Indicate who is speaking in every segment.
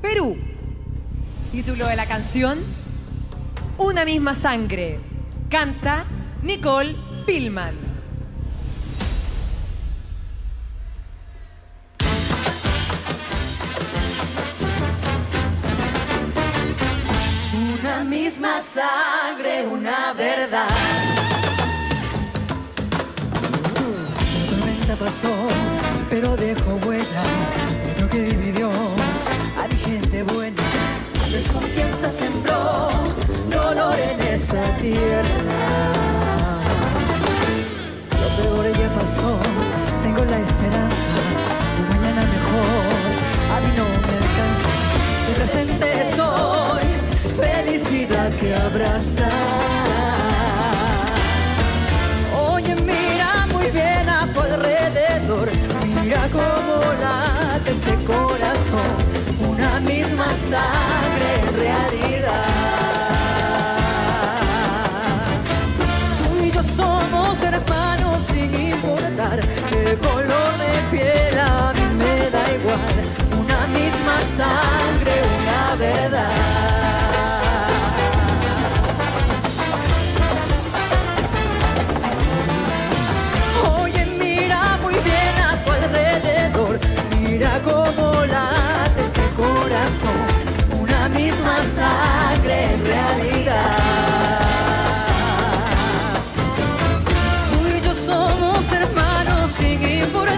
Speaker 1: Perú. Título de la canción, Una misma sangre. Canta Nicole Pillman.
Speaker 2: Una misma sangre, una verdad.
Speaker 3: La tormenta pasó, pero dejó huella. Otro que dividió
Speaker 2: presente soy, felicidad que abraza.
Speaker 3: Oye, mira muy bien a tu alrededor. Mira cómo late este corazón.
Speaker 2: Una misma sangre realidad.
Speaker 3: Tú y yo somos hermanos sin importar el color de piel. A mí me da igual.
Speaker 2: Una misma sangre,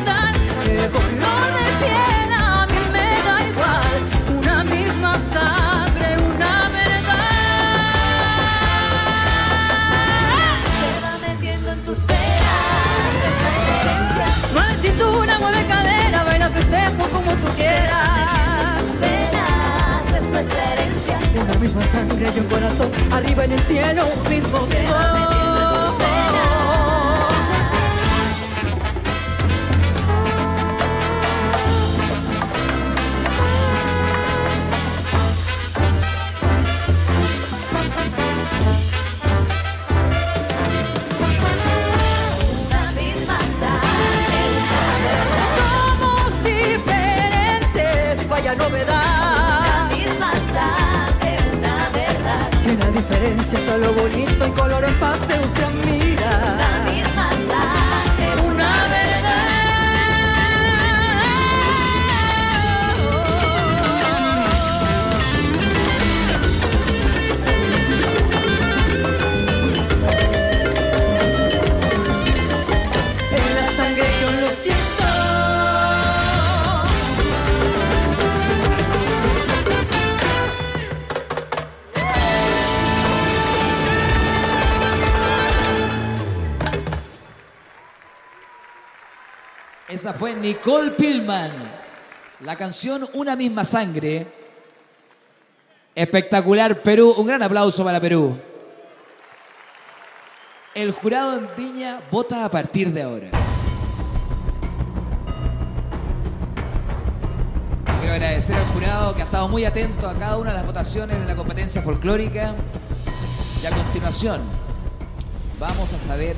Speaker 3: el color de piel. A mí me da igual. Una misma sangre, una verdad.
Speaker 2: Se va metiendo en tus venas esta experiencia.
Speaker 3: Mueve cintura, mueve cadera, baila festejo como tú quieras.
Speaker 2: Tus venas es nuestra herencia.
Speaker 3: Una misma sangre y un corazón, arriba en el cielo, un mismo
Speaker 2: Se tus
Speaker 3: sol. Diferencia está lo bonito y color en pase usted mira.
Speaker 4: Esa fue Nicole Pillman. La canción Una misma sangre. Espectacular Perú. Un gran aplauso para Perú. El jurado en Viña vota a partir de ahora. Quiero agradecer al jurado que ha estado muy atento a cada una de las votaciones de la competencia folclórica. Y a continuación, vamos a saber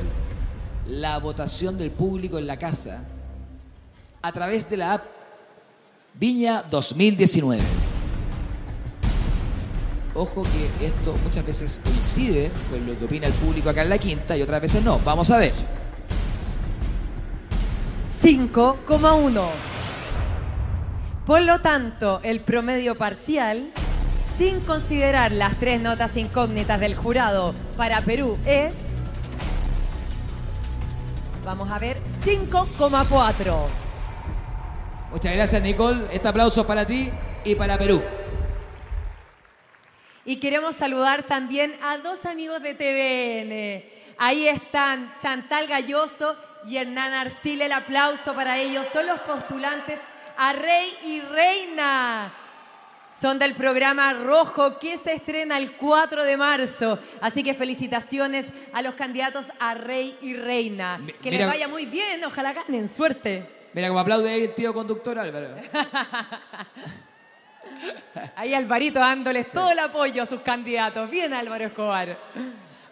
Speaker 4: la votación del público en la casa a través de la app Viña 2019. Ojo que esto muchas veces coincide con lo que opina el público acá en la quinta y otras veces no. Vamos a ver.
Speaker 1: 5,1. Por lo tanto, el promedio parcial, sin considerar las tres notas incógnitas del jurado para Perú, es. Vamos a ver, 5,4.
Speaker 4: Muchas gracias, Nicole. Este aplauso es para ti y para Perú.
Speaker 1: Y queremos saludar también a dos amigos de TVN. Ahí están Chantal Galloso y Hernán Arcil. El aplauso para ellos. Son los postulantes a Rey y Reina. Son del programa Rojo que se estrena el 4 de marzo. Así que felicitaciones a los candidatos a Rey y Reina. Que les vaya muy bien. Ojalá ganen. Suerte.
Speaker 4: Mira cómo aplaude ahí el tío conductor Álvaro.
Speaker 1: Ahí Alvarito dándoles todo el apoyo a sus candidatos. Bien Álvaro Escobar.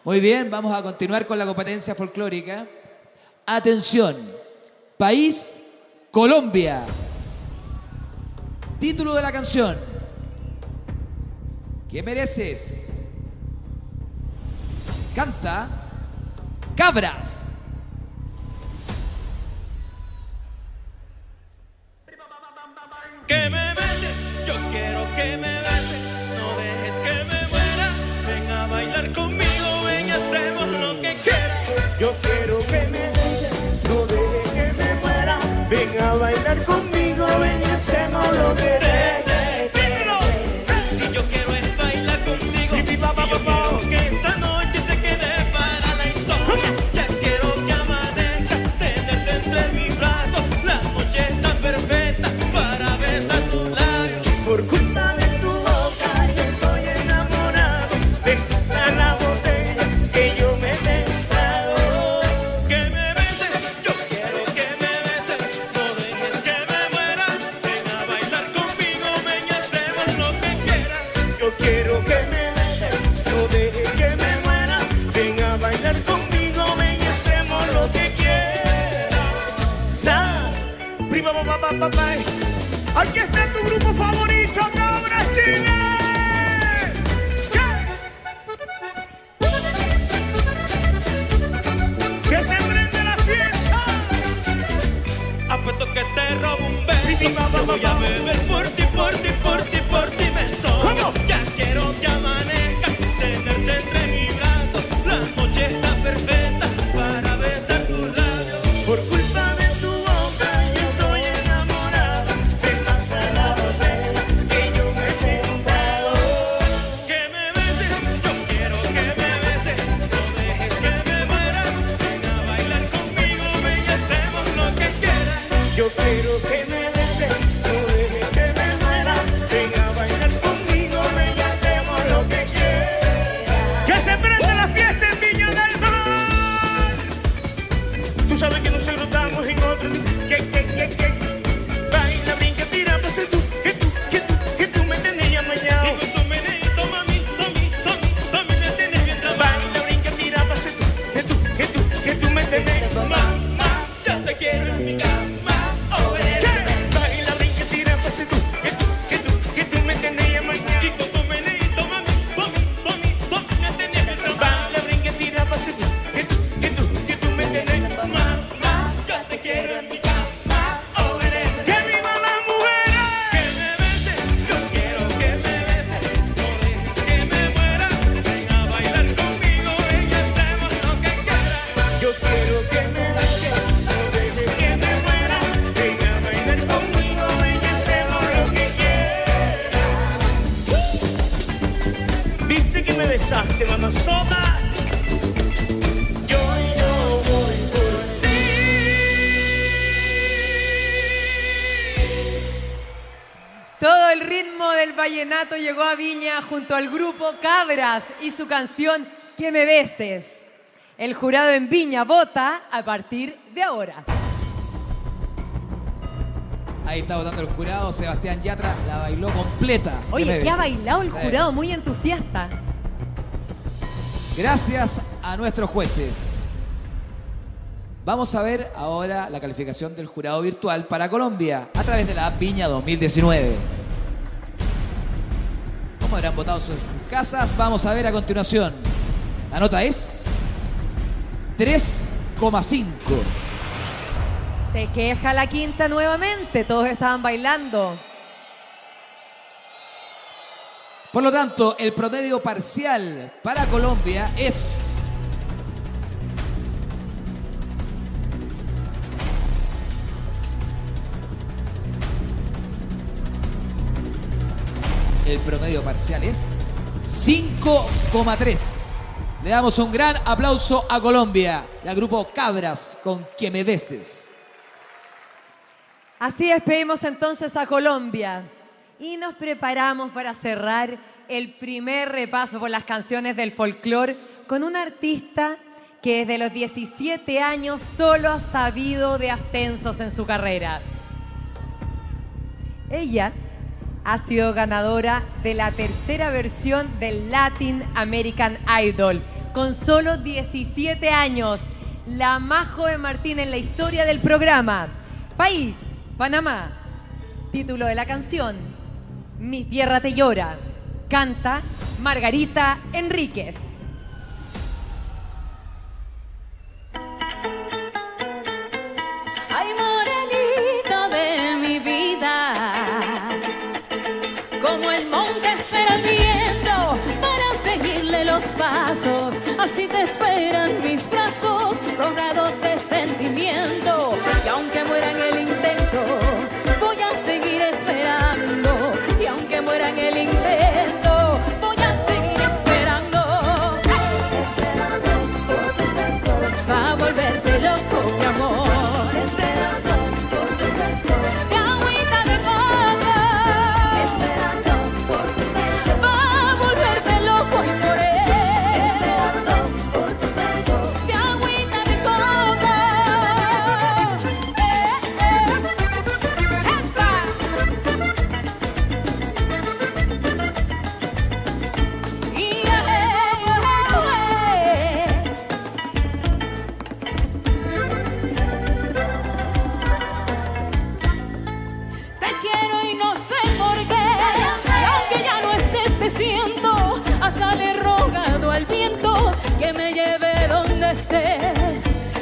Speaker 4: Muy bien, vamos a continuar con la competencia folclórica. Atención, país Colombia. Título de la canción. ¿Qué mereces? Canta Cabras.
Speaker 5: Que me beses, yo quiero que me
Speaker 6: Aquí está tu grupo favorito, Cobra Chile. Que se prende la fiesta.
Speaker 5: Apuesto que te robo un beso. Voy a beber por ti, por ti, por ti.
Speaker 1: llegó a Viña junto al grupo Cabras y su canción Que me beses. El jurado en Viña vota a partir de ahora.
Speaker 4: Ahí está votando el jurado, Sebastián Yatra la bailó completa.
Speaker 1: Oye, que beses?
Speaker 4: ha
Speaker 1: bailado el jurado, muy entusiasta.
Speaker 4: Gracias a nuestros jueces. Vamos a ver ahora la calificación del jurado virtual para Colombia a través de la app Viña 2019 no, eran sus casas. Vamos a ver a continuación. La nota es 3,5.
Speaker 1: Se queja la quinta nuevamente, todos estaban bailando.
Speaker 4: Por lo tanto, el promedio parcial para Colombia es el promedio parcial es 5,3. Le damos un gran aplauso a Colombia la grupo Cabras con Que.
Speaker 1: Así despedimos entonces a Colombia y nos preparamos para cerrar el primer repaso por las canciones del folclore con un artista que desde los 17 años solo ha sabido de ascensos en su carrera. Ella ha sido ganadora de la tercera versión del Latin American Idol con solo 17 años, la más joven Martín en la historia del programa. País, Panamá. Título de la canción, Mi tierra te llora. Canta Margarita Enríquez.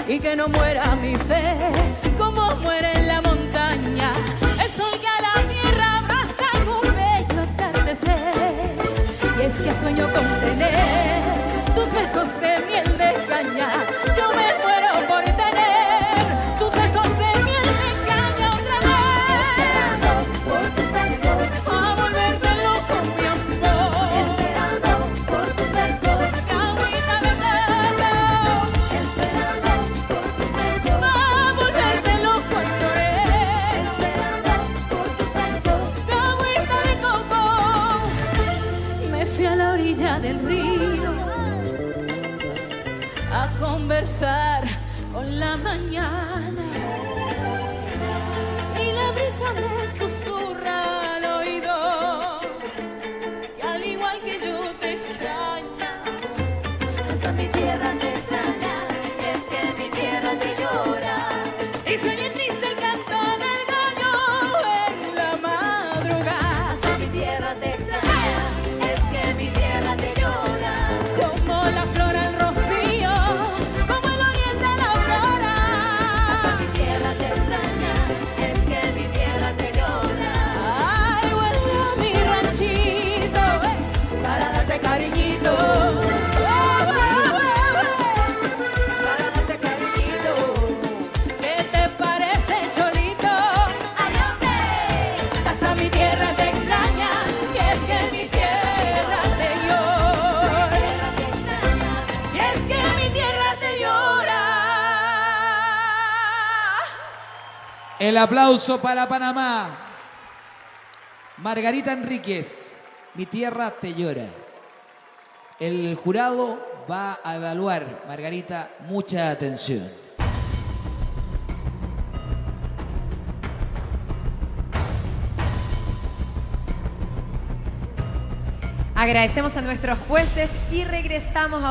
Speaker 7: Y que no muera mi fe, como muere en la montaña. El sol que a la tierra abraza un bello atardecer. Y es que sueño con tener tus besos de miel de caña. Yo me
Speaker 4: El aplauso para Panamá. Margarita Enríquez, mi tierra te llora. El jurado va a evaluar, Margarita, mucha atención.
Speaker 1: Agradecemos a nuestros jueces y regresamos a